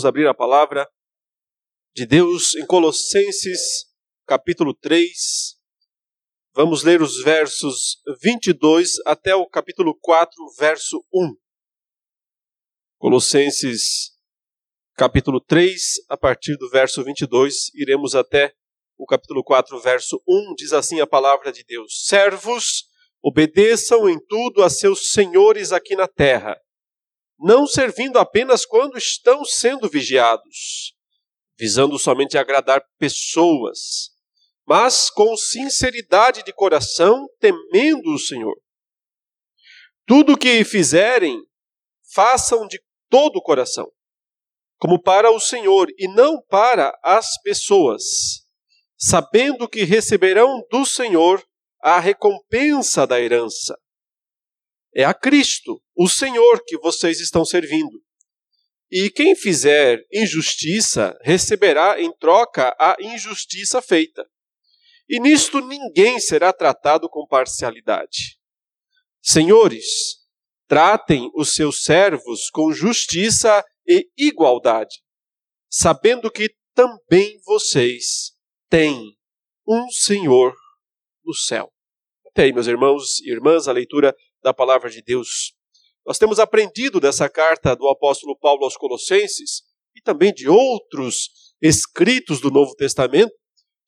Vamos abrir a palavra de Deus em Colossenses, capítulo 3. Vamos ler os versos 22 até o capítulo 4, verso 1. Colossenses, capítulo 3, a partir do verso 22, iremos até o capítulo 4, verso 1. Diz assim a palavra de Deus: Servos, obedeçam em tudo a seus senhores aqui na terra não servindo apenas quando estão sendo vigiados, visando somente agradar pessoas, mas com sinceridade de coração, temendo o Senhor. Tudo o que fizerem, façam de todo o coração, como para o Senhor e não para as pessoas, sabendo que receberão do Senhor a recompensa da herança. É a Cristo, o Senhor, que vocês estão servindo. E quem fizer injustiça receberá em troca a injustiça feita. E nisto ninguém será tratado com parcialidade. Senhores, tratem os seus servos com justiça e igualdade, sabendo que também vocês têm um Senhor no céu. Até aí, meus irmãos e irmãs, a leitura da palavra de Deus. Nós temos aprendido dessa carta do apóstolo Paulo aos Colossenses e também de outros escritos do Novo Testamento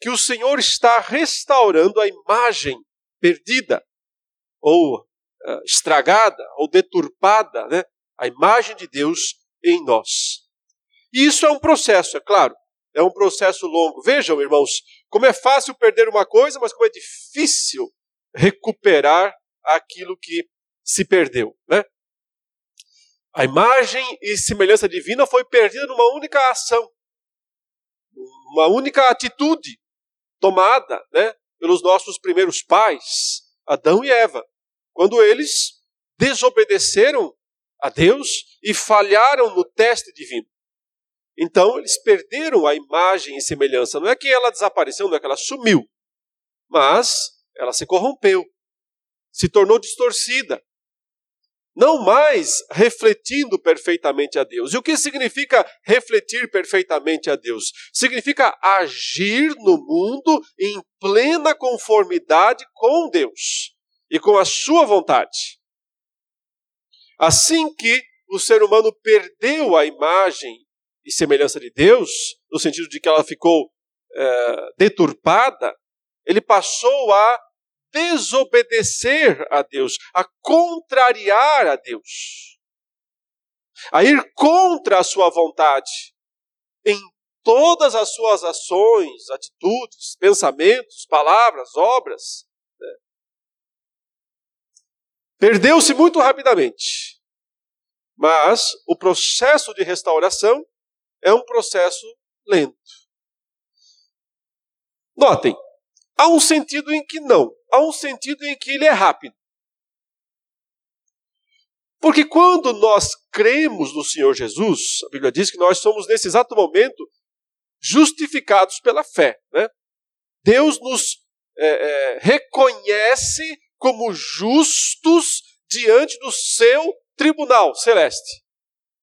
que o Senhor está restaurando a imagem perdida ou uh, estragada ou deturpada, né? a imagem de Deus em nós. E isso é um processo, é claro, é um processo longo. Vejam, irmãos, como é fácil perder uma coisa, mas como é difícil recuperar aquilo que se perdeu. Né? A imagem e semelhança divina foi perdida numa única ação, uma única atitude tomada né, pelos nossos primeiros pais, Adão e Eva, quando eles desobedeceram a Deus e falharam no teste divino. Então, eles perderam a imagem e semelhança. Não é que ela desapareceu, não é que ela sumiu, mas ela se corrompeu se tornou distorcida, não mais refletindo perfeitamente a Deus. E o que significa refletir perfeitamente a Deus? Significa agir no mundo em plena conformidade com Deus e com a sua vontade. Assim que o ser humano perdeu a imagem e semelhança de Deus, no sentido de que ela ficou é, deturpada, ele passou a desobedecer a Deus, a contrariar a Deus, a ir contra a sua vontade em todas as suas ações, atitudes, pensamentos, palavras, obras. Né? Perdeu-se muito rapidamente. Mas o processo de restauração é um processo lento. Notem, há um sentido em que não há um sentido em que ele é rápido. Porque quando nós cremos no Senhor Jesus, a Bíblia diz que nós somos, nesse exato momento, justificados pela fé. Né? Deus nos é, é, reconhece como justos diante do seu tribunal celeste.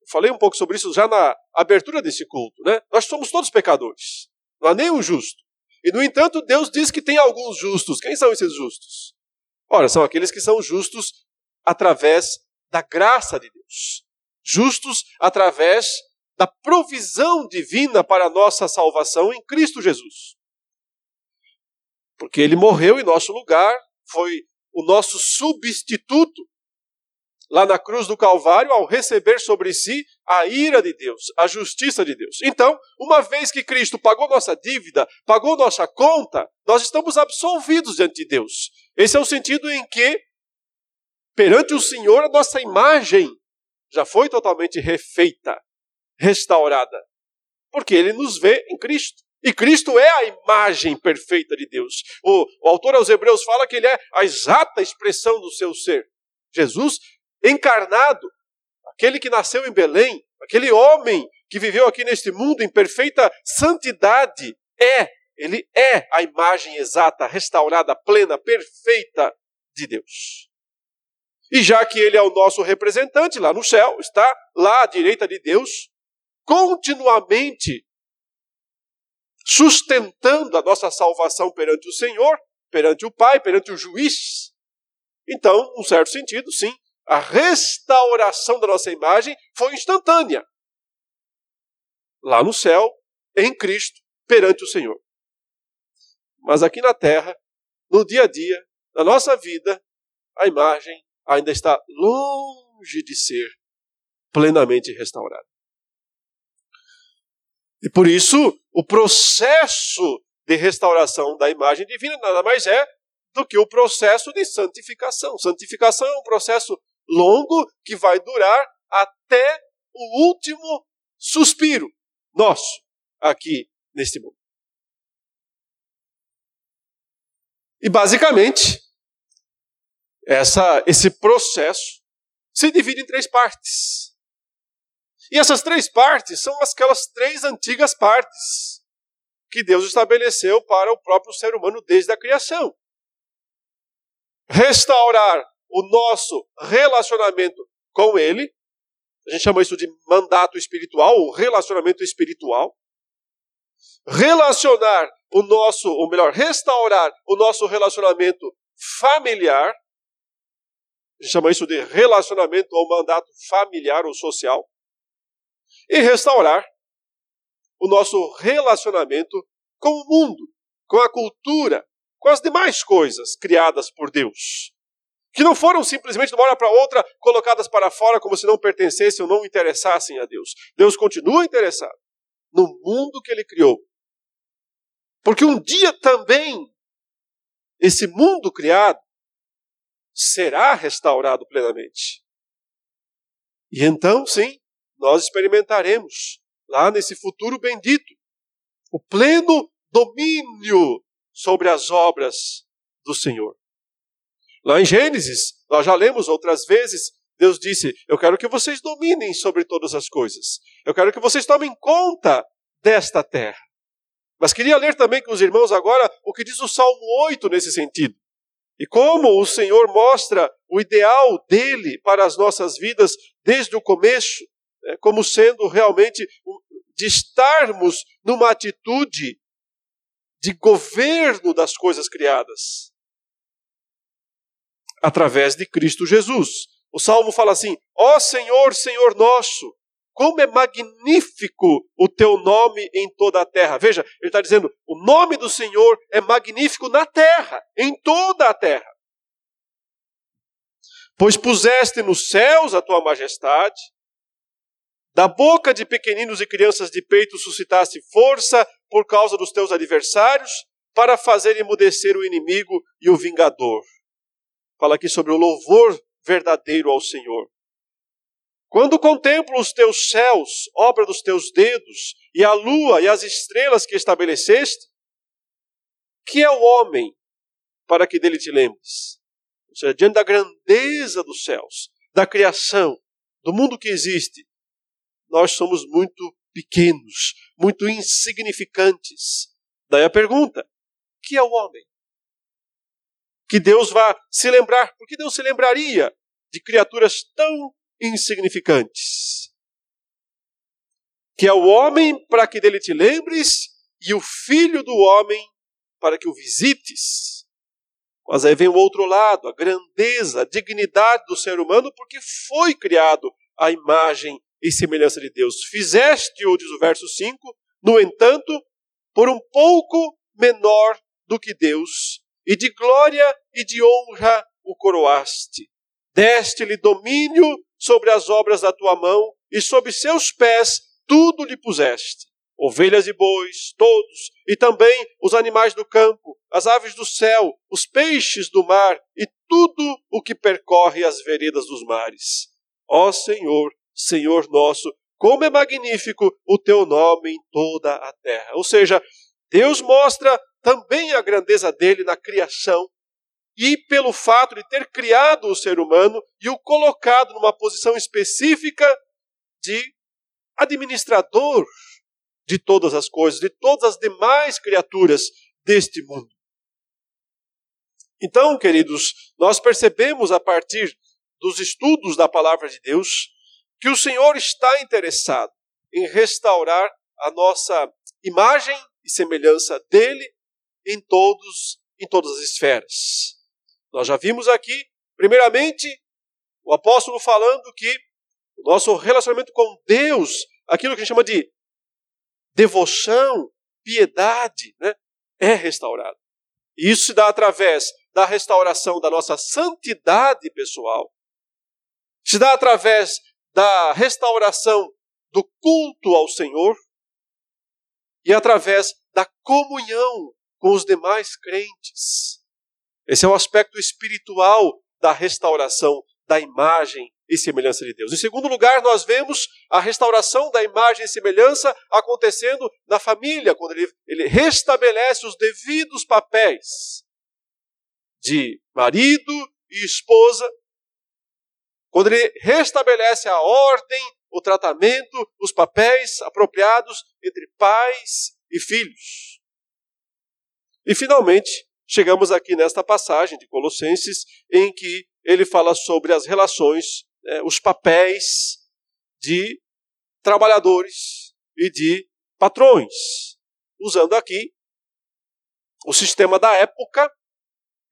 Eu falei um pouco sobre isso já na abertura desse culto. Né? Nós somos todos pecadores. Não há nenhum justo. E, no entanto, Deus diz que tem alguns justos. Quem são esses justos? Ora, são aqueles que são justos através da graça de Deus. Justos através da provisão divina para a nossa salvação em Cristo Jesus. Porque ele morreu em nosso lugar, foi o nosso substituto lá na cruz do Calvário ao receber sobre si a ira de Deus, a justiça de Deus. Então, uma vez que Cristo pagou nossa dívida, pagou nossa conta, nós estamos absolvidos diante de Deus. Esse é o sentido em que, perante o Senhor, a nossa imagem já foi totalmente refeita, restaurada, porque Ele nos vê em Cristo. E Cristo é a imagem perfeita de Deus. O, o autor aos Hebreus fala que ele é a exata expressão do seu ser. Jesus encarnado, aquele que nasceu em Belém, aquele homem que viveu aqui neste mundo em perfeita santidade, é, ele é a imagem exata, restaurada, plena, perfeita de Deus. E já que ele é o nosso representante lá no céu, está lá à direita de Deus, continuamente sustentando a nossa salvação perante o Senhor, perante o Pai, perante o juiz. Então, num certo sentido, sim, a restauração da nossa imagem foi instantânea. Lá no céu, em Cristo, perante o Senhor. Mas aqui na terra, no dia a dia, na nossa vida, a imagem ainda está longe de ser plenamente restaurada. E por isso, o processo de restauração da imagem divina nada mais é do que o processo de santificação. Santificação é um processo longo que vai durar até o último suspiro nosso aqui neste mundo. E basicamente, essa, esse processo se divide em três partes. E essas três partes são aquelas três antigas partes que Deus estabeleceu para o próprio ser humano desde a criação. Restaurar o nosso relacionamento com Ele, a gente chama isso de mandato espiritual, ou relacionamento espiritual. Relacionar o nosso, ou melhor, restaurar o nosso relacionamento familiar, a gente chama isso de relacionamento ou mandato familiar ou social e restaurar o nosso relacionamento com o mundo, com a cultura, com as demais coisas criadas por Deus. Que não foram simplesmente de uma hora para outra colocadas para fora como se não pertencessem ou não interessassem a Deus. Deus continua interessado no mundo que ele criou. Porque um dia também esse mundo criado será restaurado plenamente. E então, sim, nós experimentaremos, lá nesse futuro bendito, o pleno domínio sobre as obras do Senhor. Lá em Gênesis, nós já lemos outras vezes, Deus disse: Eu quero que vocês dominem sobre todas as coisas. Eu quero que vocês tomem conta desta terra. Mas queria ler também com os irmãos agora o que diz o Salmo 8 nesse sentido. E como o Senhor mostra o ideal dele para as nossas vidas desde o começo, é, como sendo realmente de estarmos numa atitude de governo das coisas criadas através de Cristo Jesus. O salmo fala assim: Ó oh Senhor, Senhor nosso, como é magnífico o teu nome em toda a terra. Veja, ele está dizendo: o nome do Senhor é magnífico na terra, em toda a terra. Pois puseste nos céus a tua majestade, da boca de pequeninos e crianças de peito suscitaste força por causa dos teus adversários, para fazer emudecer o inimigo e o vingador. Fala aqui sobre o louvor verdadeiro ao Senhor. Quando contemplo os teus céus, obra dos teus dedos, e a lua e as estrelas que estabeleceste, que é o homem para que dele te lembres? Ou seja, diante da grandeza dos céus, da criação, do mundo que existe, nós somos muito pequenos, muito insignificantes. Daí a pergunta: que é o homem? Que Deus vá se lembrar, porque Deus se lembraria de criaturas tão insignificantes? Que é o homem para que dele te lembres, e o filho do homem para que o visites. Mas aí vem o outro lado, a grandeza, a dignidade do ser humano, porque foi criado à imagem e semelhança de Deus. Fizeste-o, diz o verso 5, no entanto, por um pouco menor do que Deus, e de glória e de honra o coroaste. Deste-lhe domínio sobre as obras da tua mão, e sob seus pés tudo lhe puseste. Ovelhas e bois, todos, e também os animais do campo, as aves do céu, os peixes do mar e tudo o que percorre as veredas dos mares. Ó Senhor, Senhor nosso, como é magnífico o teu nome em toda a terra. Ou seja, Deus mostra também a grandeza dele na criação e pelo fato de ter criado o ser humano e o colocado numa posição específica de administrador de todas as coisas, de todas as demais criaturas deste mundo. Então, queridos, nós percebemos a partir dos estudos da palavra de Deus que o Senhor está interessado em restaurar a nossa imagem e semelhança dele em todos em todas as esferas. Nós já vimos aqui, primeiramente, o apóstolo falando que o nosso relacionamento com Deus, aquilo que a gente chama de devoção, piedade, né, é restaurado. E isso se dá através da restauração da nossa santidade pessoal, se dá através da restauração do culto ao Senhor e através da comunhão com os demais crentes. Esse é o aspecto espiritual da restauração da imagem e semelhança de Deus. Em segundo lugar, nós vemos a restauração da imagem e semelhança acontecendo na família, quando ele, ele restabelece os devidos papéis de marido e esposa, quando ele restabelece a ordem, o tratamento, os papéis apropriados entre pais e filhos. E finalmente, chegamos aqui nesta passagem de Colossenses, em que ele fala sobre as relações, né, os papéis de trabalhadores e de patrões, usando aqui o sistema da época,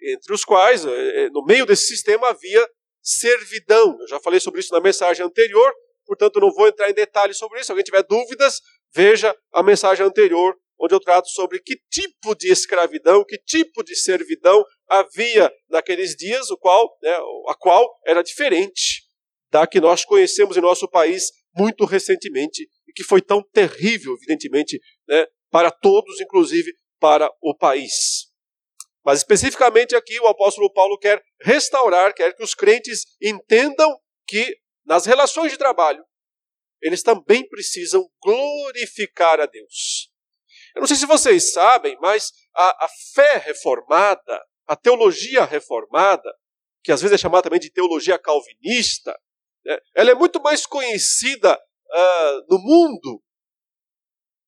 entre os quais, eh, eh, no meio desse sistema, havia servidão. Eu já falei sobre isso na mensagem anterior, portanto não vou entrar em detalhes sobre isso. Se alguém tiver dúvidas, veja a mensagem anterior, onde eu trato sobre que tipo de escravidão, que tipo de servidão havia naqueles dias, o qual, né, a qual era diferente da que nós conhecemos em nosso país muito recentemente e que foi tão terrível, evidentemente, né, para todos, inclusive para o país. Mas especificamente aqui o apóstolo Paulo quer restaurar, quer que os crentes entendam que nas relações de trabalho eles também precisam glorificar a Deus. Eu não sei se vocês sabem, mas a, a fé reformada, a teologia reformada, que às vezes é chamada também de teologia calvinista, né, ela é muito mais conhecida uh, no mundo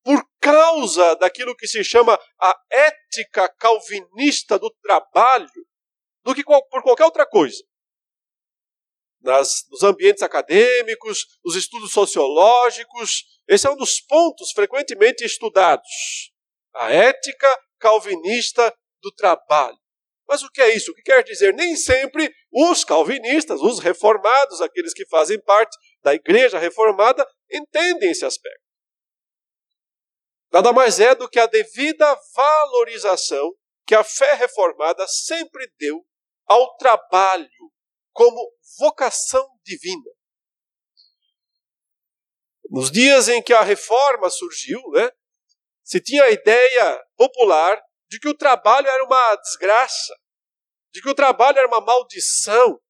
por causa daquilo que se chama a ética calvinista do trabalho, do que por qualquer outra coisa. Nas, nos ambientes acadêmicos, nos estudos sociológicos, esse é um dos pontos frequentemente estudados. A ética calvinista do trabalho. Mas o que é isso? O que quer dizer? Nem sempre os calvinistas, os reformados, aqueles que fazem parte da igreja reformada, entendem esse aspecto. Nada mais é do que a devida valorização que a fé reformada sempre deu ao trabalho como vocação divina. Nos dias em que a reforma surgiu, né, se tinha a ideia popular de que o trabalho era uma desgraça, de que o trabalho era uma maldição,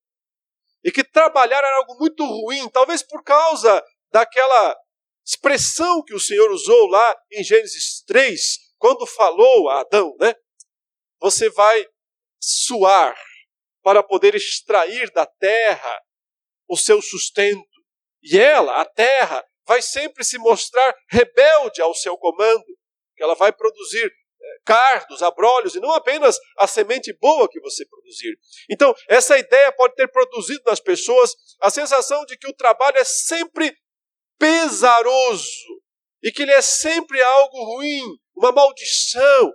e que trabalhar era algo muito ruim, talvez por causa daquela expressão que o Senhor usou lá em Gênesis 3, quando falou a Adão, né? Você vai suar para poder extrair da terra o seu sustento. E ela, a terra, vai sempre se mostrar rebelde ao seu comando, que ela vai produzir eh, cardos, abrolhos, e não apenas a semente boa que você produzir. Então, essa ideia pode ter produzido nas pessoas a sensação de que o trabalho é sempre pesaroso e que ele é sempre algo ruim, uma maldição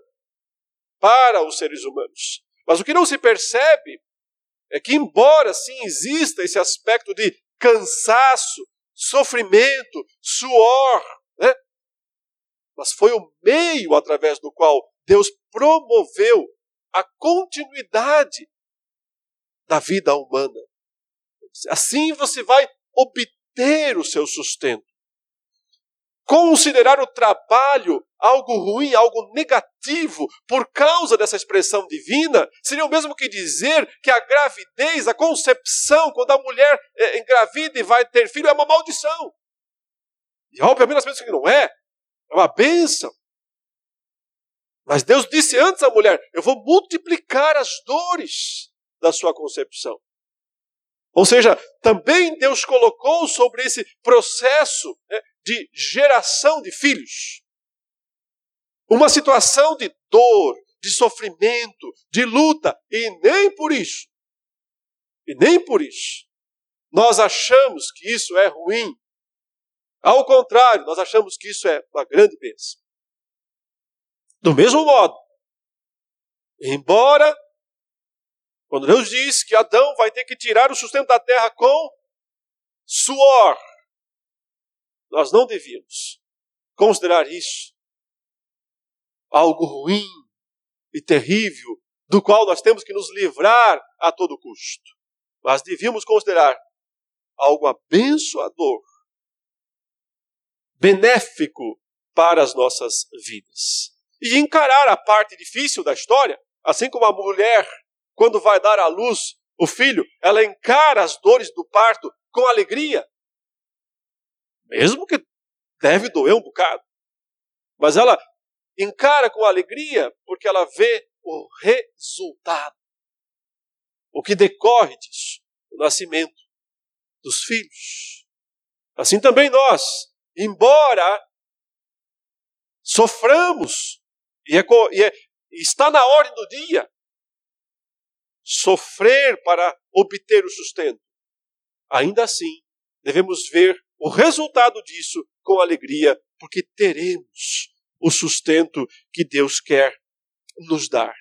para os seres humanos. Mas o que não se percebe é que, embora sim exista esse aspecto de cansaço, sofrimento, suor, né? mas foi o meio através do qual Deus promoveu a continuidade da vida humana. Assim você vai obter ter o seu sustento. Considerar o trabalho algo ruim, algo negativo, por causa dessa expressão divina, seria o mesmo que dizer que a gravidez, a concepção, quando a mulher é, engravida e vai ter filho, é uma maldição. E obviamente nós pensamos que não é, é uma bênção. Mas Deus disse antes à mulher: Eu vou multiplicar as dores da sua concepção. Ou seja, também Deus colocou sobre esse processo né, de geração de filhos uma situação de dor, de sofrimento, de luta, e nem por isso, e nem por isso, nós achamos que isso é ruim. Ao contrário, nós achamos que isso é uma grande bênção. Do mesmo modo, embora, quando Deus diz que Adão vai ter que tirar o sustento da terra com suor, nós não devíamos considerar isso algo ruim e terrível, do qual nós temos que nos livrar a todo custo. Mas devíamos considerar algo abençoador, benéfico para as nossas vidas. E encarar a parte difícil da história, assim como a mulher, quando vai dar à luz o filho, ela encara as dores do parto com alegria. Mesmo que deve doer um bocado. Mas ela encara com alegria porque ela vê o resultado. O que decorre disso, o nascimento dos filhos. Assim também nós, embora soframos, e, é, e é, está na ordem do dia, sofrer para obter o sustento, ainda assim devemos ver o resultado disso com alegria, porque teremos o sustento que Deus quer nos dar.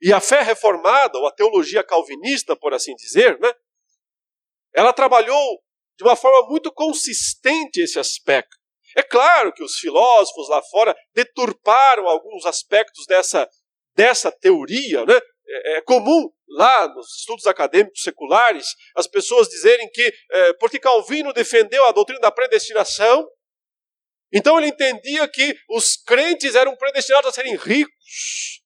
E a fé reformada, ou a teologia calvinista, por assim dizer, né, ela trabalhou de uma forma muito consistente esse aspecto. É claro que os filósofos lá fora deturparam alguns aspectos dessa, dessa teoria. Né? É, é comum lá nos estudos acadêmicos seculares as pessoas dizerem que, é, porque Calvino defendeu a doutrina da predestinação, então ele entendia que os crentes eram predestinados a serem ricos.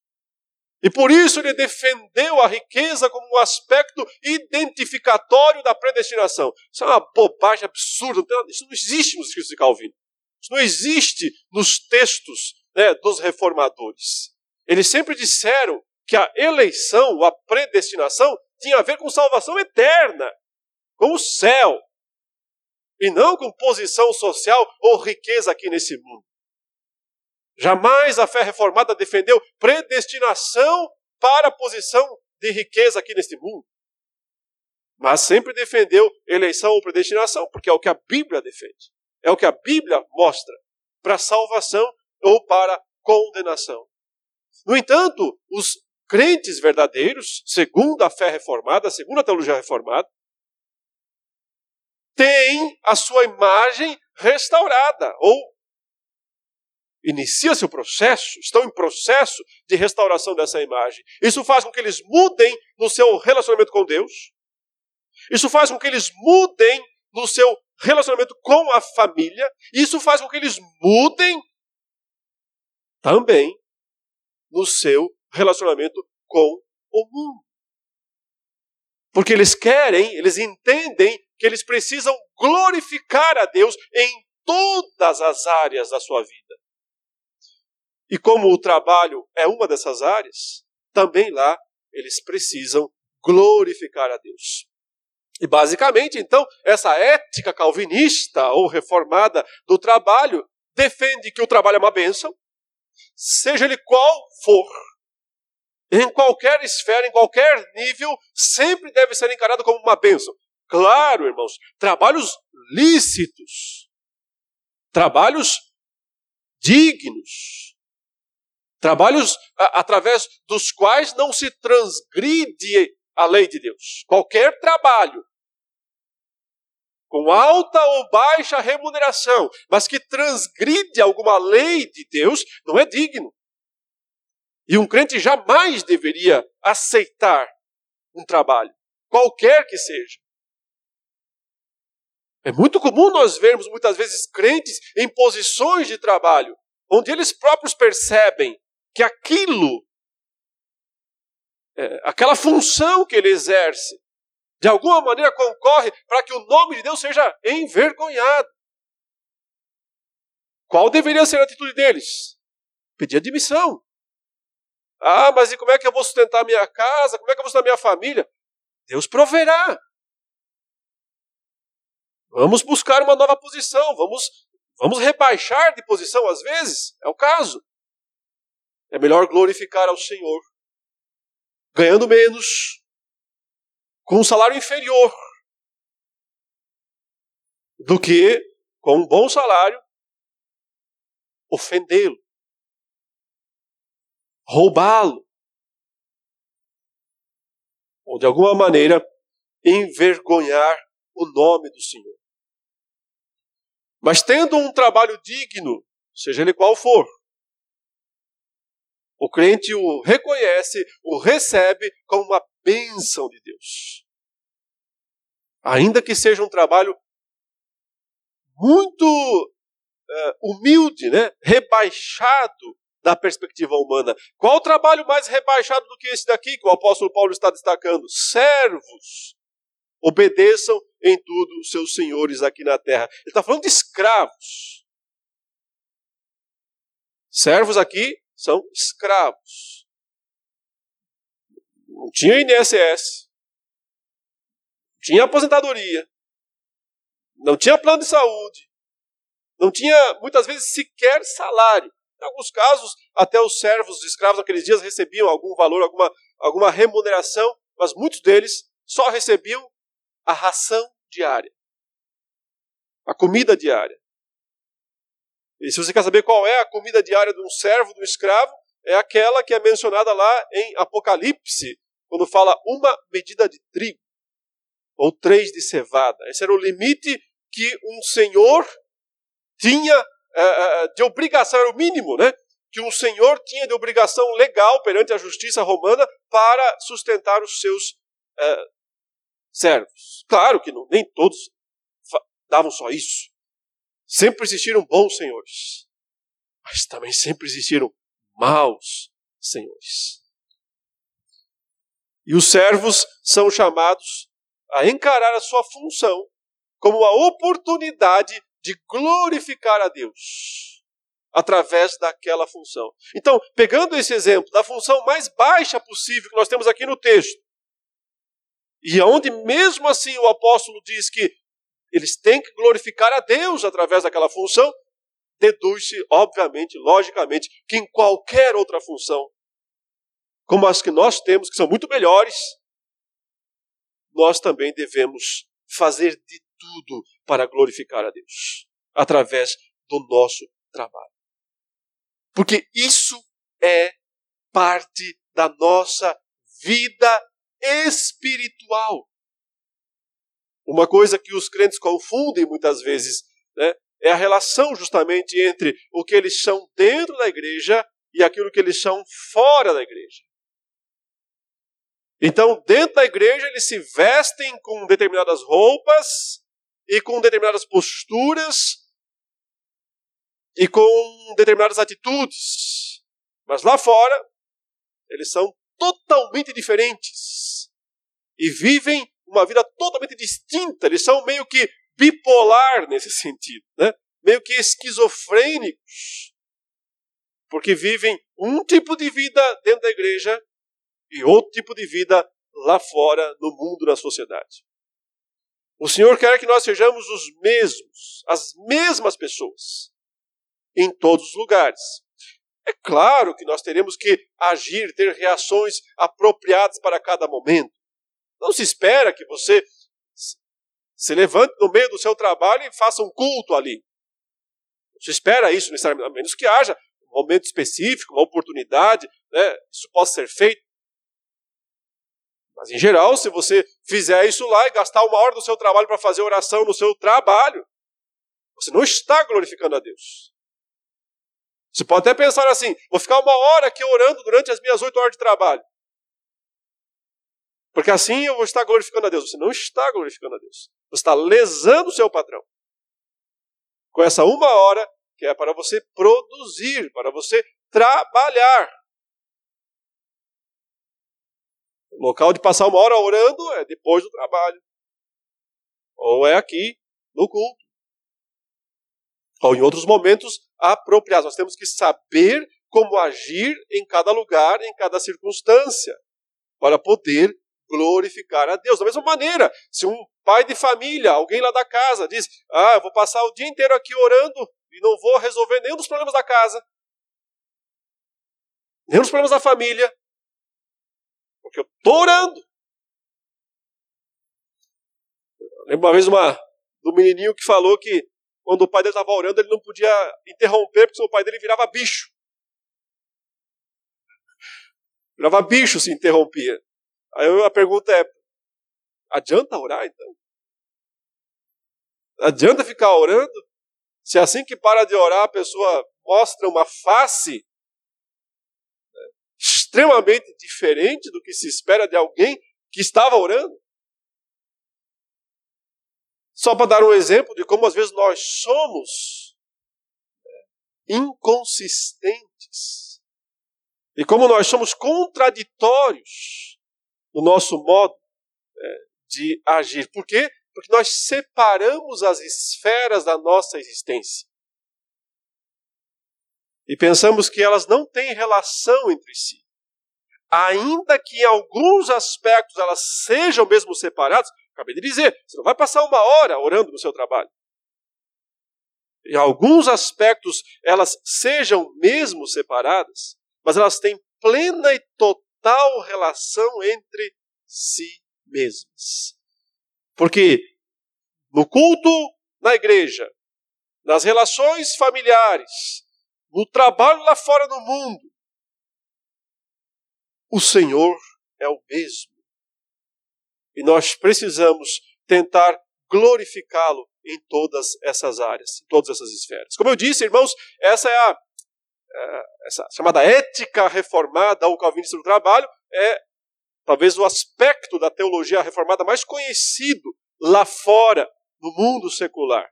E por isso ele defendeu a riqueza como um aspecto identificatório da predestinação. Isso é uma bobagem absurda. Isso não existe nos escritos de Calvino. Isso não existe nos textos né, dos reformadores. Eles sempre disseram que a eleição, a predestinação, tinha a ver com salvação eterna, com o céu, e não com posição social ou riqueza aqui nesse mundo. Jamais a fé reformada defendeu predestinação para a posição de riqueza aqui neste mundo. Mas sempre defendeu eleição ou predestinação, porque é o que a Bíblia defende. É o que a Bíblia mostra para salvação ou para condenação. No entanto, os crentes verdadeiros, segundo a fé reformada, segundo a teologia reformada, têm a sua imagem restaurada ou inicia-se o processo, estão em processo de restauração dessa imagem. Isso faz com que eles mudem no seu relacionamento com Deus. Isso faz com que eles mudem no seu relacionamento com a família. Isso faz com que eles mudem também no seu relacionamento com o mundo. Porque eles querem, eles entendem que eles precisam glorificar a Deus em todas as áreas da sua vida. E como o trabalho é uma dessas áreas, também lá eles precisam glorificar a Deus. E basicamente, então, essa ética calvinista ou reformada do trabalho defende que o trabalho é uma bênção, seja ele qual for, em qualquer esfera, em qualquer nível, sempre deve ser encarado como uma bênção. Claro, irmãos, trabalhos lícitos, trabalhos dignos, Trabalhos a, através dos quais não se transgride a lei de Deus. Qualquer trabalho, com alta ou baixa remuneração, mas que transgride alguma lei de Deus, não é digno. E um crente jamais deveria aceitar um trabalho, qualquer que seja. É muito comum nós vermos muitas vezes crentes em posições de trabalho, onde eles próprios percebem que aquilo, é, aquela função que ele exerce, de alguma maneira concorre para que o nome de Deus seja envergonhado. Qual deveria ser a atitude deles? Pedir admissão. Ah, mas e como é que eu vou sustentar minha casa? Como é que eu vou sustentar minha família? Deus proverá. Vamos buscar uma nova posição, vamos, vamos rebaixar de posição às vezes, é o caso. É melhor glorificar ao Senhor, ganhando menos, com um salário inferior, do que com um bom salário, ofendê-lo, roubá-lo, ou de alguma maneira envergonhar o nome do Senhor. Mas tendo um trabalho digno, seja ele qual for, o crente o reconhece, o recebe como uma bênção de Deus. Ainda que seja um trabalho muito uh, humilde, né? rebaixado da perspectiva humana. Qual trabalho mais rebaixado do que esse daqui que o apóstolo Paulo está destacando? Servos. Obedeçam em tudo seus senhores aqui na terra. Ele está falando de escravos. Servos aqui são escravos. Não tinha INSS, não tinha aposentadoria, não tinha plano de saúde, não tinha muitas vezes sequer salário. Em alguns casos, até os servos escravos naqueles dias recebiam algum valor, alguma, alguma remuneração, mas muitos deles só recebiam a ração diária, a comida diária. E se você quer saber qual é a comida diária de um servo, de um escravo, é aquela que é mencionada lá em Apocalipse, quando fala uma medida de trigo, ou três de cevada. Esse era o limite que um senhor tinha uh, de obrigação, era o mínimo, né? Que um senhor tinha de obrigação legal perante a justiça romana para sustentar os seus uh, servos. Claro que não, nem todos davam só isso. Sempre existiram bons senhores, mas também sempre existiram maus senhores. E os servos são chamados a encarar a sua função como uma oportunidade de glorificar a Deus através daquela função. Então, pegando esse exemplo da função mais baixa possível que nós temos aqui no texto, e onde mesmo assim o apóstolo diz que eles têm que glorificar a Deus através daquela função, deduz-se, obviamente, logicamente, que em qualquer outra função, como as que nós temos, que são muito melhores, nós também devemos fazer de tudo para glorificar a Deus, através do nosso trabalho. Porque isso é parte da nossa vida espiritual. Uma coisa que os crentes confundem muitas vezes né, é a relação justamente entre o que eles são dentro da igreja e aquilo que eles são fora da igreja. Então, dentro da igreja, eles se vestem com determinadas roupas e com determinadas posturas e com determinadas atitudes. Mas lá fora, eles são totalmente diferentes e vivem uma vida totalmente distinta. Eles são meio que bipolar nesse sentido, né? meio que esquizofrênicos, porque vivem um tipo de vida dentro da igreja e outro tipo de vida lá fora, no mundo, na sociedade. O Senhor quer que nós sejamos os mesmos, as mesmas pessoas, em todos os lugares. É claro que nós teremos que agir, ter reações apropriadas para cada momento. Não se espera que você se levante no meio do seu trabalho e faça um culto ali. Não se espera isso a menos que haja um momento específico, uma oportunidade, né, isso possa ser feito. Mas, em geral, se você fizer isso lá e gastar uma hora do seu trabalho para fazer oração no seu trabalho, você não está glorificando a Deus. Você pode até pensar assim: vou ficar uma hora aqui orando durante as minhas oito horas de trabalho. Porque assim eu vou estar glorificando a Deus. Você não está glorificando a Deus. Você está lesando o seu patrão. Com essa uma hora que é para você produzir, para você trabalhar. Local de passar uma hora orando é depois do trabalho. Ou é aqui, no culto. Ou em outros momentos apropriados. Nós temos que saber como agir em cada lugar, em cada circunstância, para poder glorificar a Deus. Da mesma maneira, se um pai de família, alguém lá da casa, diz: Ah, eu vou passar o dia inteiro aqui orando e não vou resolver nenhum dos problemas da casa, nenhum dos problemas da família, porque eu estou orando. Eu lembro uma vez uma, do menininho que falou que quando o pai dele estava orando, ele não podia interromper, porque o pai dele virava bicho. Virava bicho se interrompia. Aí a pergunta é: adianta orar então? Adianta ficar orando? Se assim que para de orar a pessoa mostra uma face extremamente diferente do que se espera de alguém que estava orando. Só para dar um exemplo de como às vezes nós somos né, inconsistentes e como nós somos contraditórios no nosso modo é, de agir. Por quê? Porque nós separamos as esferas da nossa existência. E pensamos que elas não têm relação entre si. Ainda que em alguns aspectos elas sejam mesmo separadas, acabei de dizer, você não vai passar uma hora orando no seu trabalho. Em alguns aspectos elas sejam mesmo separadas, mas elas têm plena e total relação entre si mesmas. Porque no culto na igreja, nas relações familiares, no trabalho lá fora no mundo, o Senhor é o mesmo. E nós precisamos tentar glorificá-lo em todas essas áreas, em todas essas esferas. Como eu disse, irmãos, essa é a, é, essa chamada ética reformada ou calvinista do trabalho, é talvez o aspecto da teologia reformada mais conhecido lá fora, no mundo secular.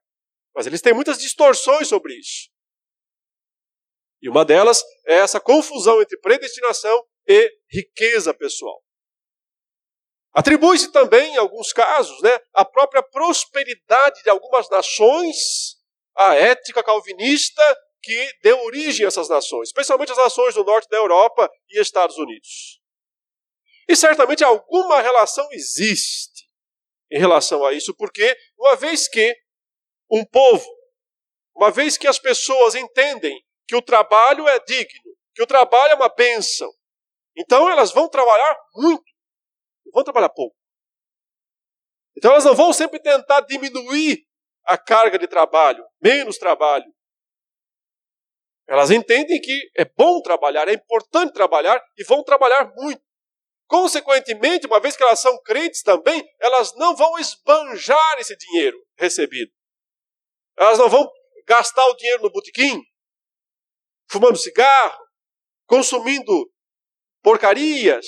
Mas eles têm muitas distorções sobre isso. E uma delas é essa confusão entre predestinação e riqueza pessoal. Atribui-se também, em alguns casos, né, a própria prosperidade de algumas nações à ética calvinista que deu origem a essas nações, especialmente as nações do norte da Europa e Estados Unidos. E certamente alguma relação existe em relação a isso, porque uma vez que um povo, uma vez que as pessoas entendem que o trabalho é digno, que o trabalho é uma bênção, então elas vão trabalhar muito, vão trabalhar pouco. Então elas não vão sempre tentar diminuir a carga de trabalho, menos trabalho. Elas entendem que é bom trabalhar, é importante trabalhar e vão trabalhar muito. Consequentemente, uma vez que elas são crentes também, elas não vão esbanjar esse dinheiro recebido. Elas não vão gastar o dinheiro no botequim, fumando cigarro, consumindo porcarias.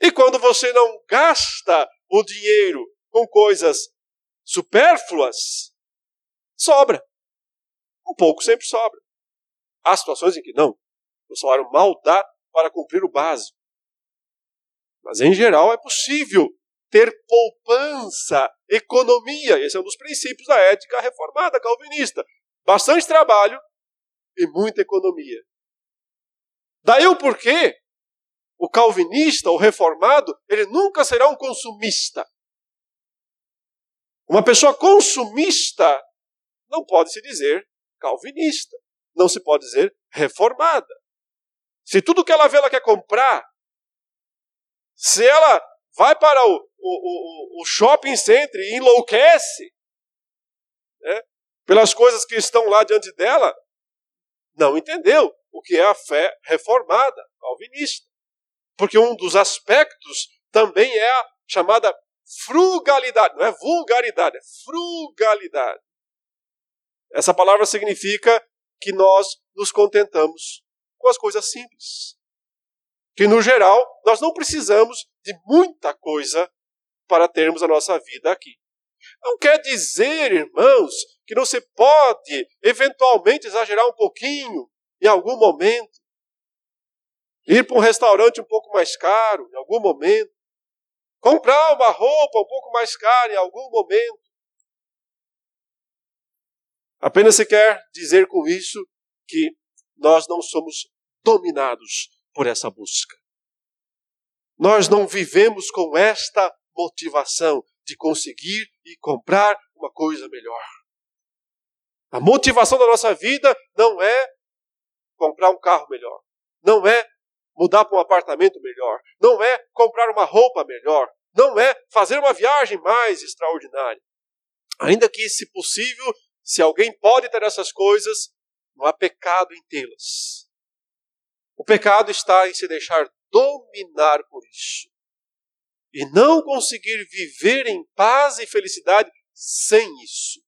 E quando você não gasta o dinheiro com coisas supérfluas, sobra. Um pouco sempre sobra. Há situações em que não. O salário mal dá para cumprir o básico. Mas, em geral, é possível ter poupança, economia. Esse é um dos princípios da ética reformada calvinista. Bastante trabalho e muita economia. Daí o porquê o calvinista, o reformado, ele nunca será um consumista. Uma pessoa consumista não pode se dizer calvinista, não se pode dizer reformada. Se tudo que ela vê ela quer comprar, se ela vai para o, o, o, shopping center e enlouquece né, pelas coisas que estão lá diante dela, não entendeu o que é a fé reformada, calvinista. Porque um dos aspectos também é a chamada frugalidade, não é vulgaridade, é frugalidade. Essa palavra significa que nós nos contentamos com as coisas simples que no geral nós não precisamos de muita coisa para termos a nossa vida aqui. Não quer dizer, irmãos, que não se pode eventualmente exagerar um pouquinho em algum momento. Ir para um restaurante um pouco mais caro em algum momento. Comprar uma roupa um pouco mais cara em algum momento. Apenas se quer dizer com isso que nós não somos dominados por essa busca. Nós não vivemos com esta motivação de conseguir e comprar uma coisa melhor. A motivação da nossa vida não é comprar um carro melhor, não é mudar para um apartamento melhor, não é comprar uma roupa melhor, não é fazer uma viagem mais extraordinária. Ainda que, se possível, se alguém pode ter essas coisas, não há pecado em tê-las. O pecado está em se deixar dominar por isso e não conseguir viver em paz e felicidade sem isso.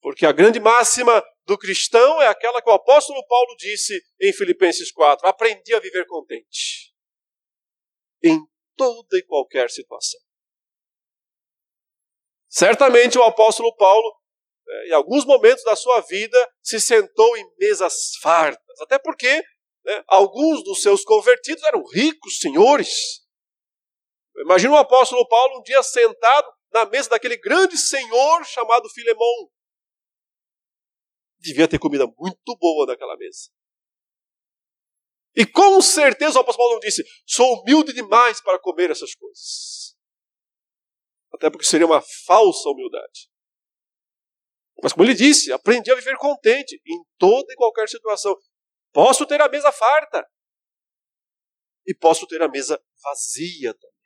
Porque a grande máxima do cristão é aquela que o apóstolo Paulo disse em Filipenses 4: aprendi a viver contente em toda e qualquer situação. Certamente o apóstolo Paulo, é, em alguns momentos da sua vida, se sentou em mesas fartas, até porque né, alguns dos seus convertidos eram ricos senhores. Imagina o apóstolo Paulo um dia sentado na mesa daquele grande senhor chamado Filemão. Devia ter comida muito boa naquela mesa. E com certeza o apóstolo Paulo não disse: sou humilde demais para comer essas coisas. Até porque seria uma falsa humildade. Mas como ele disse, aprendi a viver contente em toda e qualquer situação. Posso ter a mesa farta. E posso ter a mesa vazia também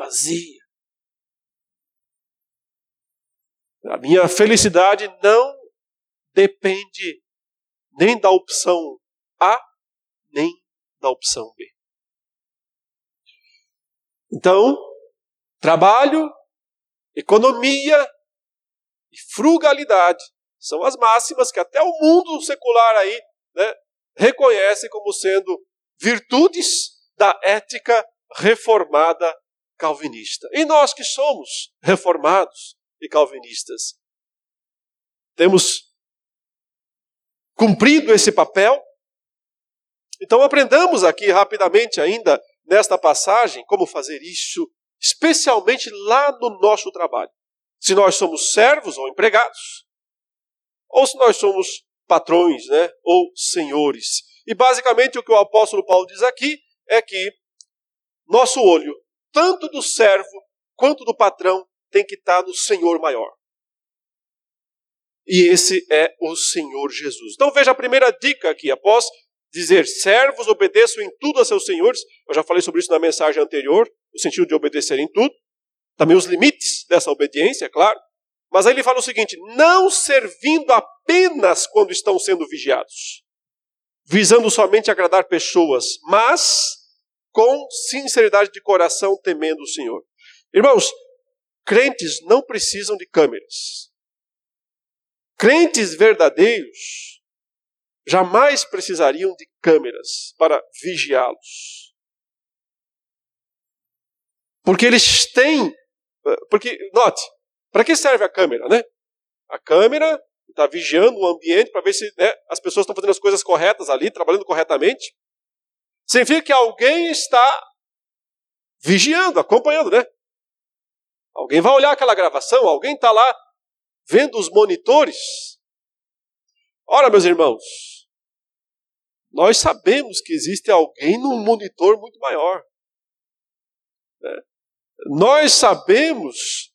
vazia. A minha felicidade não depende nem da opção A, nem da opção B. Então, trabalho, economia e frugalidade são as máximas que até o mundo secular aí né, reconhece como sendo virtudes da ética reformada calvinista. E nós que somos reformados e calvinistas, temos cumprido esse papel? Então aprendamos aqui rapidamente ainda nesta passagem como fazer isso, especialmente lá no nosso trabalho. Se nós somos servos ou empregados, ou se nós somos patrões, né, ou senhores. E basicamente o que o apóstolo Paulo diz aqui é que nosso olho tanto do servo quanto do patrão tem que estar no Senhor maior. E esse é o Senhor Jesus. Então veja a primeira dica aqui, após dizer servos obedeçam em tudo a seus senhores, eu já falei sobre isso na mensagem anterior, o sentido de obedecer em tudo, também os limites dessa obediência, é claro. Mas aí ele fala o seguinte: não servindo apenas quando estão sendo vigiados, visando somente agradar pessoas, mas com sinceridade de coração, temendo o Senhor. Irmãos, crentes não precisam de câmeras. Crentes verdadeiros jamais precisariam de câmeras para vigiá-los. Porque eles têm. Porque, note, para que serve a câmera, né? A câmera está vigiando o ambiente para ver se né, as pessoas estão fazendo as coisas corretas ali, trabalhando corretamente. Significa que alguém está vigiando, acompanhando, né? Alguém vai olhar aquela gravação, alguém está lá vendo os monitores. Ora, meus irmãos, nós sabemos que existe alguém num monitor muito maior. Né? Nós sabemos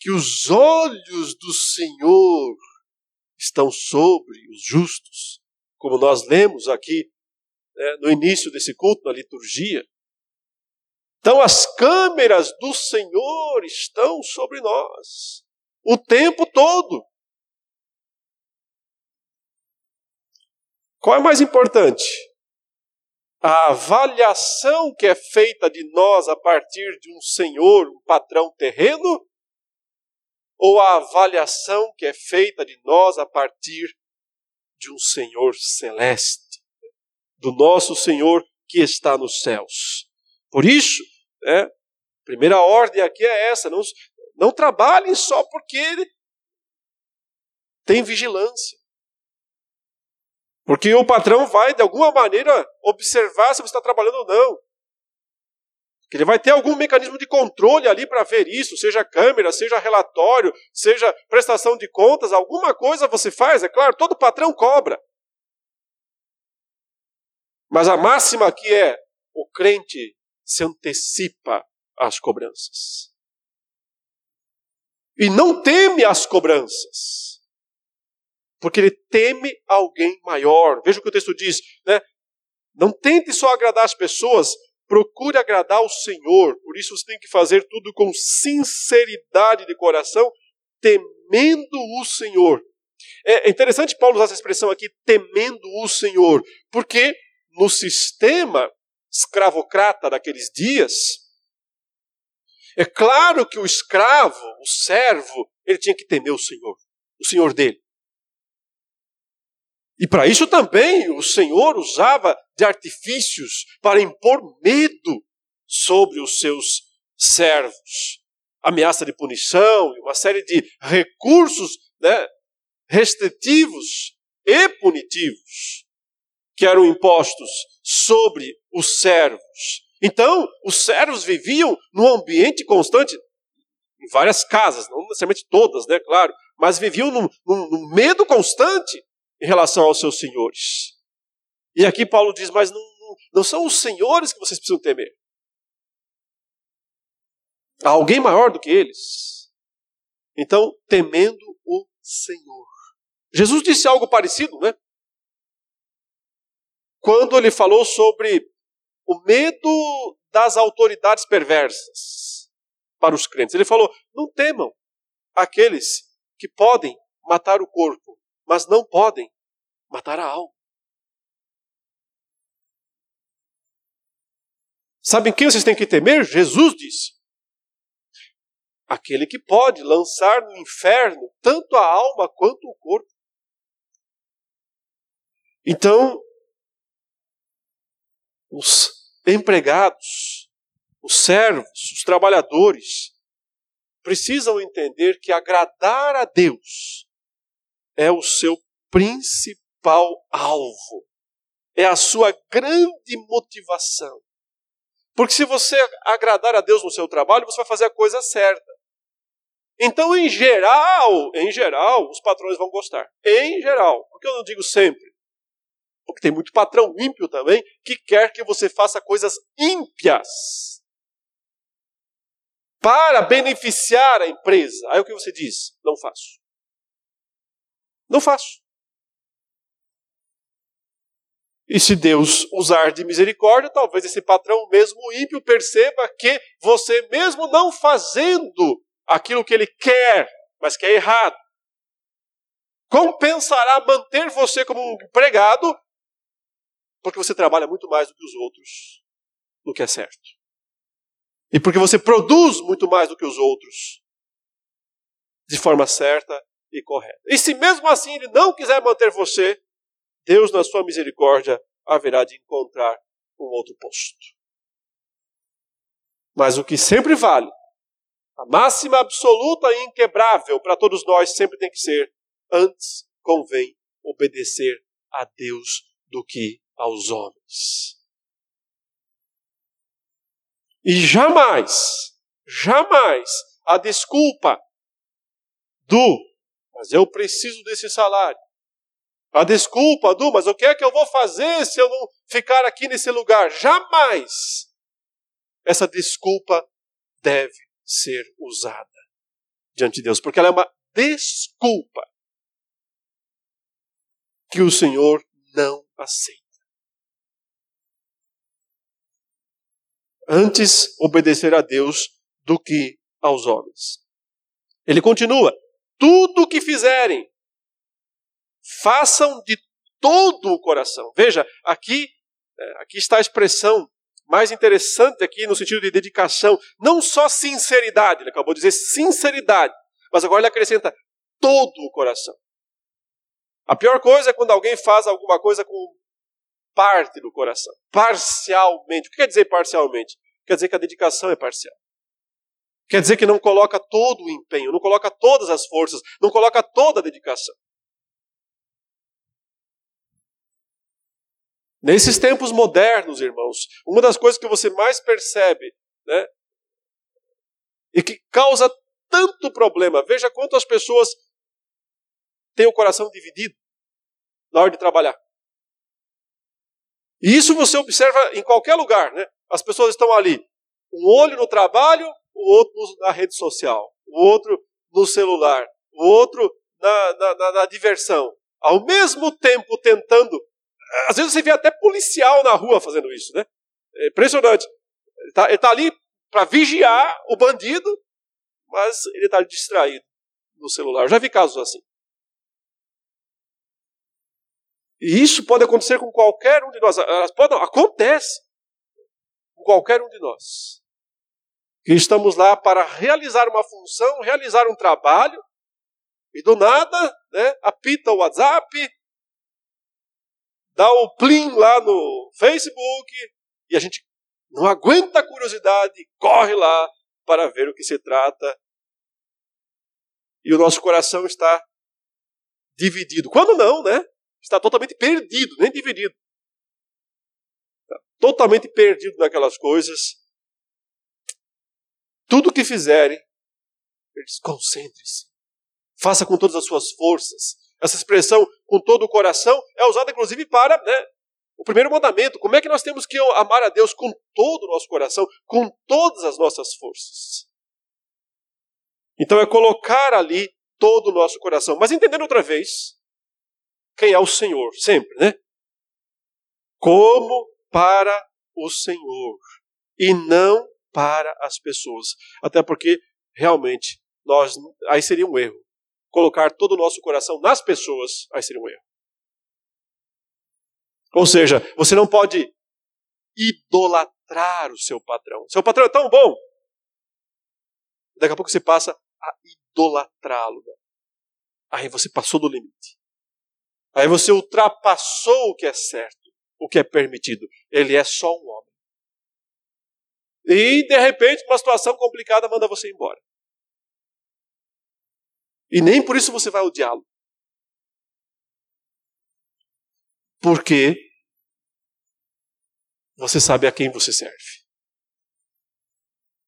que os olhos do Senhor estão sobre os justos, como nós lemos aqui né, no início desse culto, na liturgia. Então, as câmeras do Senhor estão sobre nós o tempo todo. Qual é mais importante? A avaliação que é feita de nós a partir de um senhor, um patrão terreno? Ou a avaliação que é feita de nós a partir de um senhor celeste? do nosso Senhor que está nos céus. Por isso, né, a primeira ordem aqui é essa: não, não trabalhem só porque tem vigilância. Porque o patrão vai, de alguma maneira, observar se você está trabalhando ou não. Ele vai ter algum mecanismo de controle ali para ver isso, seja câmera, seja relatório, seja prestação de contas, alguma coisa você faz, é claro, todo patrão cobra. Mas a máxima aqui é: o crente se antecipa às cobranças. E não teme as cobranças. Porque ele teme alguém maior. Veja o que o texto diz, né? Não tente só agradar as pessoas, procure agradar o Senhor. Por isso você tem que fazer tudo com sinceridade de coração, temendo o Senhor. É interessante Paulo usar essa expressão aqui, temendo o Senhor, porque no sistema escravocrata daqueles dias, é claro que o escravo, o servo, ele tinha que temer o Senhor, o Senhor dele. E para isso também o Senhor usava de artifícios para impor medo sobre os seus servos. Ameaça de punição e uma série de recursos né, restritivos e punitivos que eram impostos sobre os servos. Então, os servos viviam num ambiente constante, em várias casas, não necessariamente todas, né, claro, mas viviam num, num, num medo constante em relação aos seus senhores. E aqui Paulo diz: Mas não, não são os senhores que vocês precisam temer. Há alguém maior do que eles. Então, temendo o Senhor. Jesus disse algo parecido, né? Quando ele falou sobre o medo das autoridades perversas para os crentes. Ele falou: não temam aqueles que podem matar o corpo, mas não podem matar a alma. Sabem quem vocês têm que temer? Jesus disse. Aquele que pode lançar no inferno tanto a alma quanto o corpo. Então, os empregados, os servos, os trabalhadores, precisam entender que agradar a Deus é o seu principal alvo, é a sua grande motivação. Porque se você agradar a Deus no seu trabalho, você vai fazer a coisa certa. Então, em geral, em geral, os patrões vão gostar. Em geral, porque eu não digo sempre. Porque tem muito patrão ímpio também que quer que você faça coisas ímpias para beneficiar a empresa. Aí o que você diz? Não faço. Não faço. E se Deus usar de misericórdia, talvez esse patrão mesmo ímpio perceba que você mesmo não fazendo aquilo que ele quer, mas que é errado, compensará manter você como um empregado, porque você trabalha muito mais do que os outros no que é certo. E porque você produz muito mais do que os outros de forma certa e correta. E se mesmo assim ele não quiser manter você, Deus, na sua misericórdia, haverá de encontrar um outro posto. Mas o que sempre vale, a máxima absoluta e inquebrável para todos nós sempre tem que ser: antes convém obedecer a Deus do que aos homens. E jamais, jamais a desculpa do, mas eu preciso desse salário, a desculpa do, mas o que é que eu vou fazer se eu não ficar aqui nesse lugar? Jamais essa desculpa deve ser usada diante de Deus, porque ela é uma desculpa que o Senhor não aceita. Antes obedecer a Deus do que aos homens. Ele continua: tudo o que fizerem, façam de todo o coração. Veja, aqui, é, aqui está a expressão mais interessante aqui no sentido de dedicação, não só sinceridade, ele acabou de dizer sinceridade, mas agora ele acrescenta todo o coração. A pior coisa é quando alguém faz alguma coisa com parte do coração, parcialmente. O que quer dizer parcialmente? Quer dizer que a dedicação é parcial. Quer dizer que não coloca todo o empenho, não coloca todas as forças, não coloca toda a dedicação. Nesses tempos modernos, irmãos, uma das coisas que você mais percebe, né, e que causa tanto problema, veja quantas pessoas têm o coração dividido na hora de trabalhar. E isso você observa em qualquer lugar, né? As pessoas estão ali, um olho no trabalho, o outro na rede social, o outro no celular, o outro na, na, na, na diversão, ao mesmo tempo tentando às vezes você vê até policial na rua fazendo isso, né? É impressionante. Ele está tá ali para vigiar o bandido, mas ele está distraído no celular. Eu já vi casos assim. E isso pode acontecer com qualquer um de nós. Pode, acontece com qualquer um de nós. Que estamos lá para realizar uma função, realizar um trabalho, e do nada, né, apita o WhatsApp, dá o plim lá no Facebook, e a gente não aguenta a curiosidade, corre lá para ver o que se trata. E o nosso coração está dividido. Quando não, né? Está totalmente perdido, nem dividido. Está totalmente perdido naquelas coisas. Tudo que fizerem, eles concentre-se. Faça com todas as suas forças. Essa expressão com todo o coração é usada inclusive para né, o primeiro mandamento. Como é que nós temos que amar a Deus com todo o nosso coração, com todas as nossas forças? Então é colocar ali todo o nosso coração. Mas entendendo outra vez quem é o Senhor, sempre, né? Como para o Senhor e não para as pessoas. Até porque realmente nós aí seria um erro. Colocar todo o nosso coração nas pessoas, aí seria um erro. Ou seja, você não pode idolatrar o seu patrão. Seu patrão é tão bom. Daqui a pouco você passa a idolatrá-lo. Aí você passou do limite. Aí você ultrapassou o que é certo, o que é permitido. Ele é só um homem. E, de repente, uma situação complicada manda você embora. E nem por isso você vai odiá-lo. Porque você sabe a quem você serve.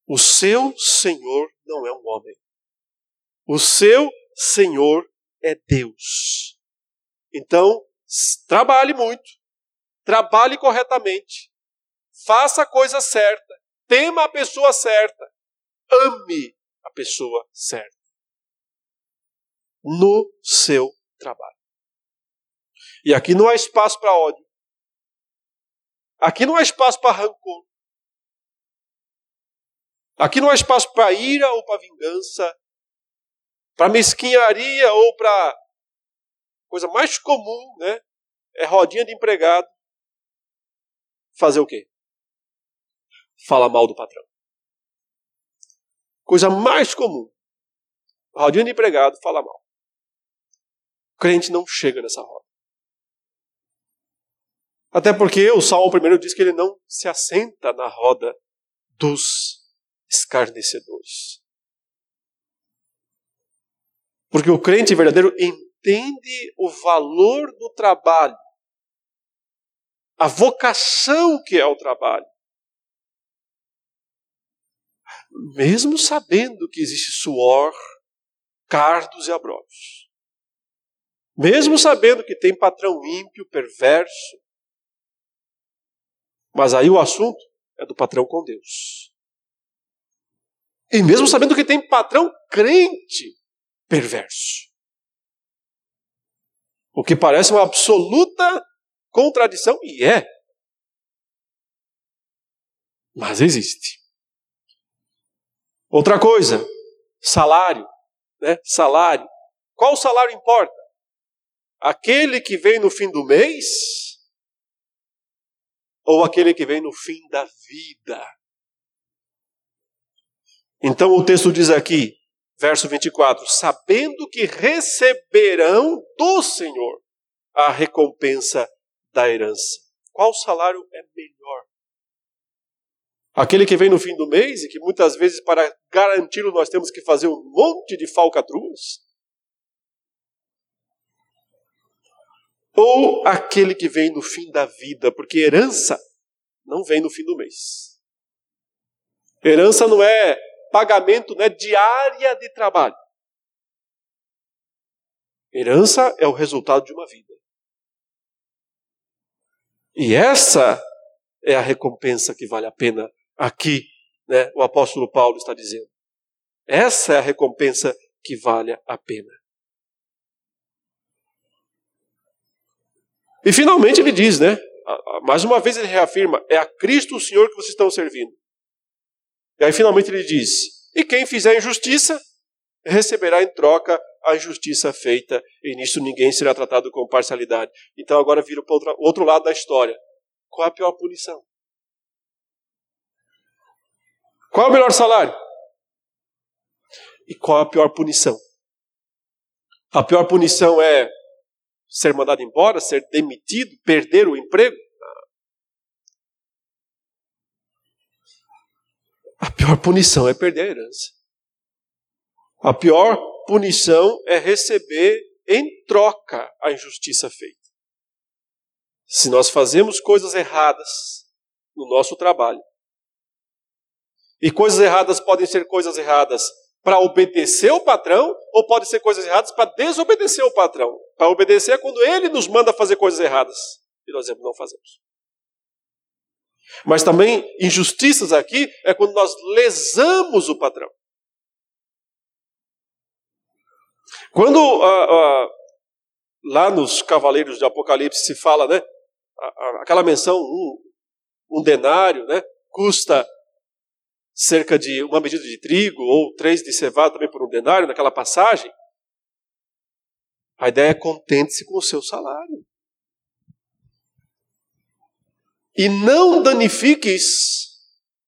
O seu Senhor não é um homem. O seu Senhor é Deus. Então, trabalhe muito, trabalhe corretamente, faça a coisa certa, tema a pessoa certa, ame a pessoa certa. No seu trabalho. E aqui não há espaço para ódio. Aqui não há espaço para rancor. Aqui não há espaço para ira ou para vingança, para mesquinharia ou para coisa mais comum, né? É rodinha de empregado. Fazer o quê? Falar mal do patrão. Coisa mais comum. Rodinha de empregado, fala mal. O crente não chega nessa roda. Até porque o Salmo primeiro diz que ele não se assenta na roda dos escarnecedores. Porque o crente verdadeiro entende o valor do trabalho, a vocação que é o trabalho. Mesmo sabendo que existe suor, cardos e abróvios. Mesmo sabendo que tem patrão ímpio, perverso. Mas aí o assunto é do patrão com Deus. E mesmo sabendo que tem patrão crente perverso. O que parece uma absoluta contradição, e é. Mas existe. Outra coisa, salário. Né? Salário. Qual salário importa? Aquele que vem no fim do mês ou aquele que vem no fim da vida? Então o texto diz aqui: verso 24: sabendo que receberão do Senhor a recompensa da herança. Qual salário é melhor? Aquele que vem no fim do mês e que muitas vezes, para garanti-lo, nós temos que fazer um monte de falcatruas? Ou aquele que vem no fim da vida? Porque herança não vem no fim do mês. Herança não é pagamento né, diária de trabalho. Herança é o resultado de uma vida. E essa é a recompensa que vale a pena aqui, né, o apóstolo Paulo está dizendo. Essa é a recompensa que vale a pena. E finalmente ele diz, né? Mais uma vez ele reafirma: é a Cristo o Senhor que vocês estão servindo. E aí finalmente ele diz: E quem fizer injustiça, receberá em troca a injustiça feita, e nisso ninguém será tratado com parcialidade. Então agora vira para o outro lado da história. Qual a pior punição? Qual o melhor salário? E qual a pior punição? A pior punição é ser mandado embora, ser demitido, perder o emprego? A pior punição é perder a herança. A pior punição é receber em troca a injustiça feita. Se nós fazemos coisas erradas no nosso trabalho, e coisas erradas podem ser coisas erradas para obedecer o patrão, ou podem ser coisas erradas para desobedecer o patrão. Para obedecer é quando ele nos manda fazer coisas erradas e nós não fazemos. Mas também injustiças aqui é quando nós lesamos o patrão. Quando ah, ah, lá nos Cavaleiros de Apocalipse se fala, né, aquela menção, um, um denário, né, custa cerca de uma medida de trigo ou três de cevada também por um denário, naquela passagem. A ideia é contente-se com o seu salário. E não danifiques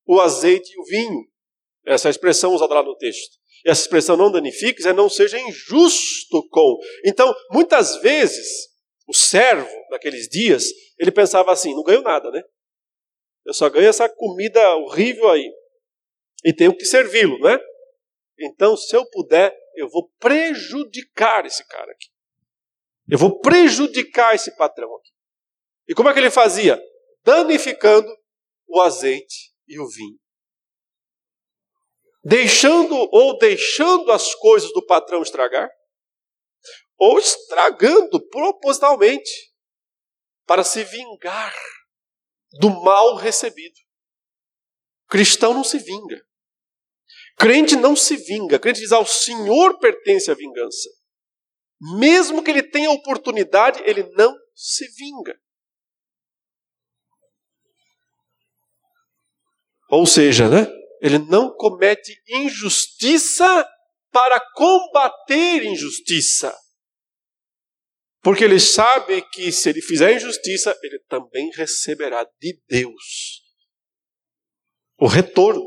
o azeite e o vinho. Essa é expressão usada lá no texto. E essa expressão não danifiques é não seja injusto com. Então, muitas vezes, o servo, naqueles dias, ele pensava assim: não ganho nada, né? Eu só ganho essa comida horrível aí. E tenho que servi-lo, né? Então, se eu puder, eu vou prejudicar esse cara aqui. Eu vou prejudicar esse patrão aqui. E como é que ele fazia? Danificando o azeite e o vinho. Deixando ou deixando as coisas do patrão estragar, ou estragando propositalmente para se vingar do mal recebido. Cristão não se vinga. Crente não se vinga. Crente diz: ao Senhor pertence a vingança. Mesmo que ele tenha oportunidade, ele não se vinga. Ou seja, né? Ele não comete injustiça para combater injustiça. Porque ele sabe que se ele fizer injustiça, ele também receberá de Deus o retorno,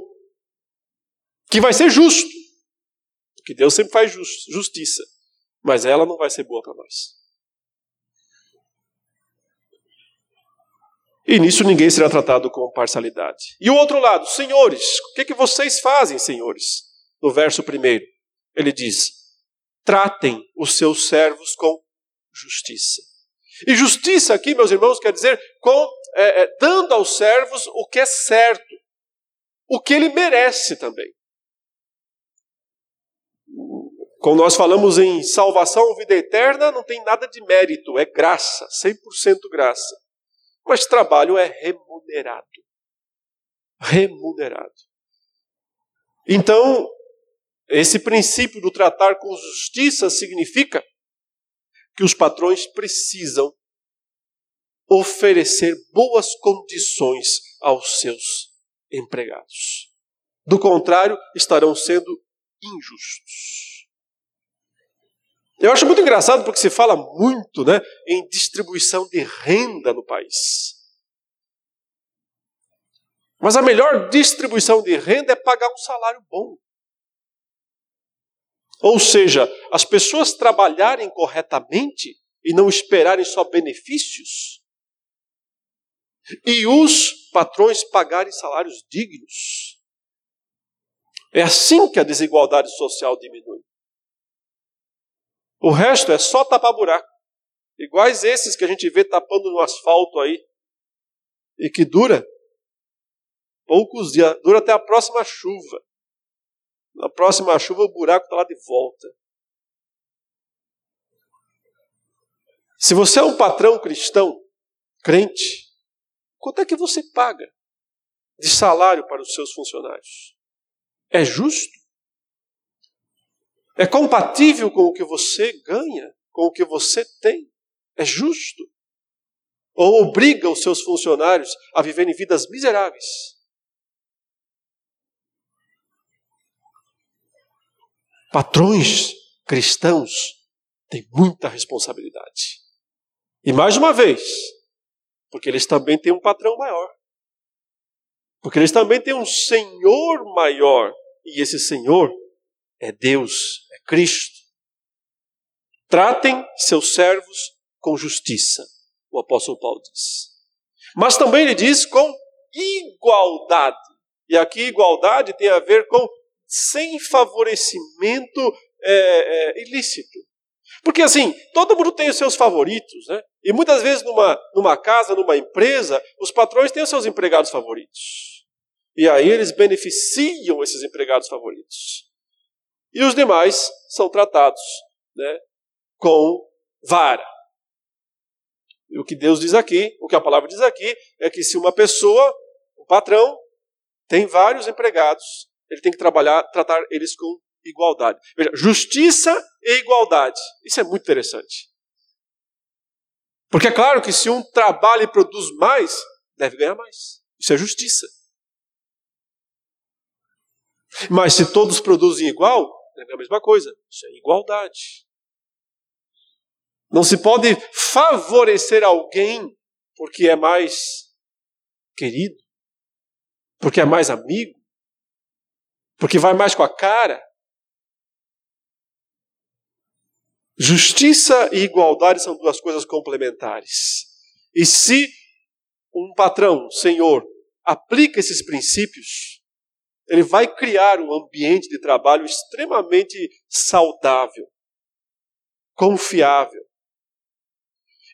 que vai ser justo. Porque Deus sempre faz justiça mas ela não vai ser boa para nós. E nisso ninguém será tratado com parcialidade. E o outro lado, senhores, o que, que vocês fazem, senhores? No verso primeiro, ele diz: tratem os seus servos com justiça. E justiça aqui, meus irmãos, quer dizer com é, é, dando aos servos o que é certo, o que ele merece também. Quando nós falamos em salvação, vida eterna, não tem nada de mérito, é graça, 100% graça. Mas trabalho é remunerado. Remunerado. Então, esse princípio do tratar com justiça significa que os patrões precisam oferecer boas condições aos seus empregados. Do contrário, estarão sendo injustos. Eu acho muito engraçado porque se fala muito né, em distribuição de renda no país. Mas a melhor distribuição de renda é pagar um salário bom. Ou seja, as pessoas trabalharem corretamente e não esperarem só benefícios. E os patrões pagarem salários dignos. É assim que a desigualdade social diminui. O resto é só tapar buraco. Iguais esses que a gente vê tapando no asfalto aí. E que dura poucos dias, dura até a próxima chuva. Na próxima chuva o buraco está lá de volta. Se você é um patrão cristão, crente, quanto é que você paga de salário para os seus funcionários? É justo? É compatível com o que você ganha, com o que você tem? É justo? Ou obriga os seus funcionários a viverem vidas miseráveis? Patrões cristãos têm muita responsabilidade. E mais uma vez, porque eles também têm um patrão maior. Porque eles também têm um Senhor maior. E esse Senhor é Deus, Cristo. Tratem seus servos com justiça, o apóstolo Paulo diz. Mas também ele diz com igualdade. E aqui igualdade tem a ver com sem favorecimento é, é, ilícito. Porque assim, todo mundo tem os seus favoritos, né? E muitas vezes numa, numa casa, numa empresa, os patrões têm os seus empregados favoritos. E aí eles beneficiam esses empregados favoritos. E os demais são tratados né, com vara. E o que Deus diz aqui, o que a palavra diz aqui, é que se uma pessoa, um patrão, tem vários empregados, ele tem que trabalhar, tratar eles com igualdade. Veja, justiça e igualdade. Isso é muito interessante. Porque é claro que se um trabalha e produz mais, deve ganhar mais. Isso é justiça. Mas se todos produzem igual, é a mesma coisa. Isso é igualdade. Não se pode favorecer alguém porque é mais querido, porque é mais amigo, porque vai mais com a cara. Justiça e igualdade são duas coisas complementares. E se um patrão, senhor, aplica esses princípios, ele vai criar um ambiente de trabalho extremamente saudável, confiável.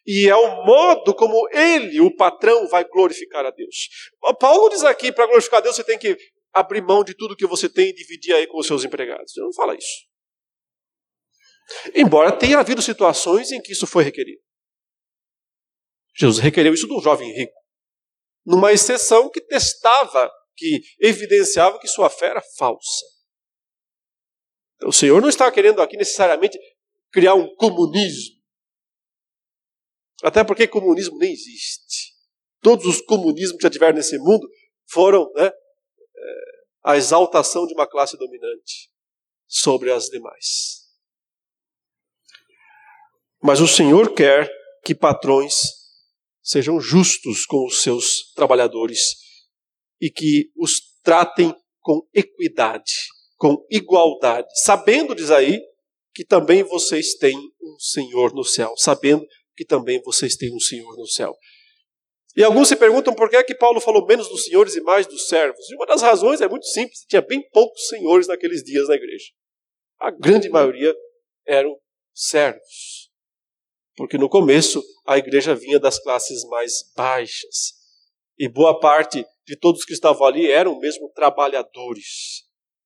E é o modo como ele, o patrão, vai glorificar a Deus. Paulo diz aqui: para glorificar a Deus, você tem que abrir mão de tudo que você tem e dividir aí com os seus empregados. Ele não fala isso. Embora tenha havido situações em que isso foi requerido. Jesus requereu isso um jovem rico, numa exceção que testava que evidenciava que sua fé era falsa. Então, o Senhor não está querendo aqui necessariamente criar um comunismo. Até porque comunismo nem existe. Todos os comunismos que já tiveram nesse mundo foram né, é, a exaltação de uma classe dominante sobre as demais. Mas o Senhor quer que patrões sejam justos com os seus trabalhadores e que os tratem com equidade, com igualdade, sabendo, diz aí, que também vocês têm um Senhor no céu, sabendo que também vocês têm um Senhor no céu. E alguns se perguntam por que é que Paulo falou menos dos senhores e mais dos servos. E uma das razões é muito simples: tinha bem poucos senhores naqueles dias na igreja. A grande maioria eram servos. Porque no começo a igreja vinha das classes mais baixas. E boa parte de todos que estavam ali eram mesmo trabalhadores.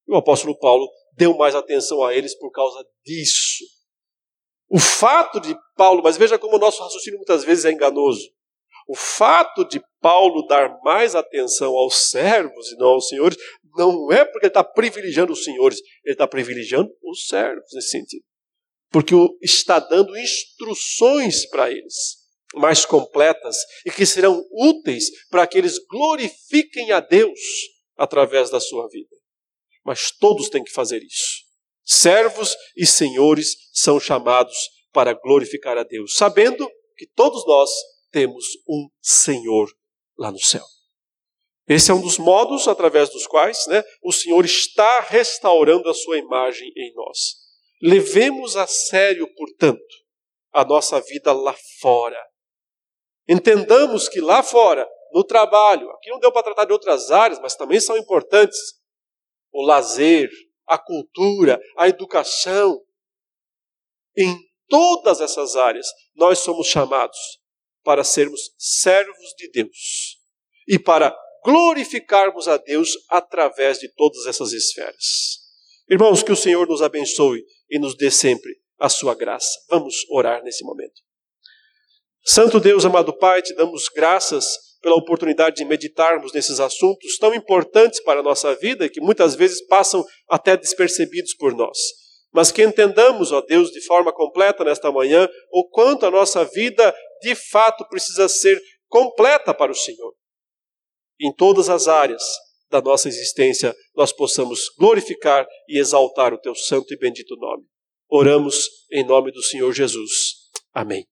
E o apóstolo Paulo deu mais atenção a eles por causa disso. O fato de Paulo, mas veja como o nosso raciocínio muitas vezes é enganoso. O fato de Paulo dar mais atenção aos servos e não aos senhores, não é porque ele está privilegiando os senhores, ele está privilegiando os servos nesse sentido. Porque está dando instruções para eles mais completas e que serão úteis para que eles glorifiquem a Deus através da sua vida. Mas todos têm que fazer isso. Servos e senhores são chamados para glorificar a Deus, sabendo que todos nós temos um Senhor lá no céu. Esse é um dos modos através dos quais né, o Senhor está restaurando a sua imagem em nós. Levemos a sério, portanto, a nossa vida lá fora Entendamos que lá fora, no trabalho, aqui não deu para tratar de outras áreas, mas também são importantes: o lazer, a cultura, a educação. Em todas essas áreas, nós somos chamados para sermos servos de Deus e para glorificarmos a Deus através de todas essas esferas. Irmãos, que o Senhor nos abençoe e nos dê sempre a sua graça. Vamos orar nesse momento. Santo Deus, amado Pai, te damos graças pela oportunidade de meditarmos nesses assuntos tão importantes para a nossa vida e que muitas vezes passam até despercebidos por nós. Mas que entendamos, ó Deus, de forma completa nesta manhã, o quanto a nossa vida de fato precisa ser completa para o Senhor. Em todas as áreas da nossa existência, nós possamos glorificar e exaltar o teu santo e bendito nome. Oramos em nome do Senhor Jesus. Amém.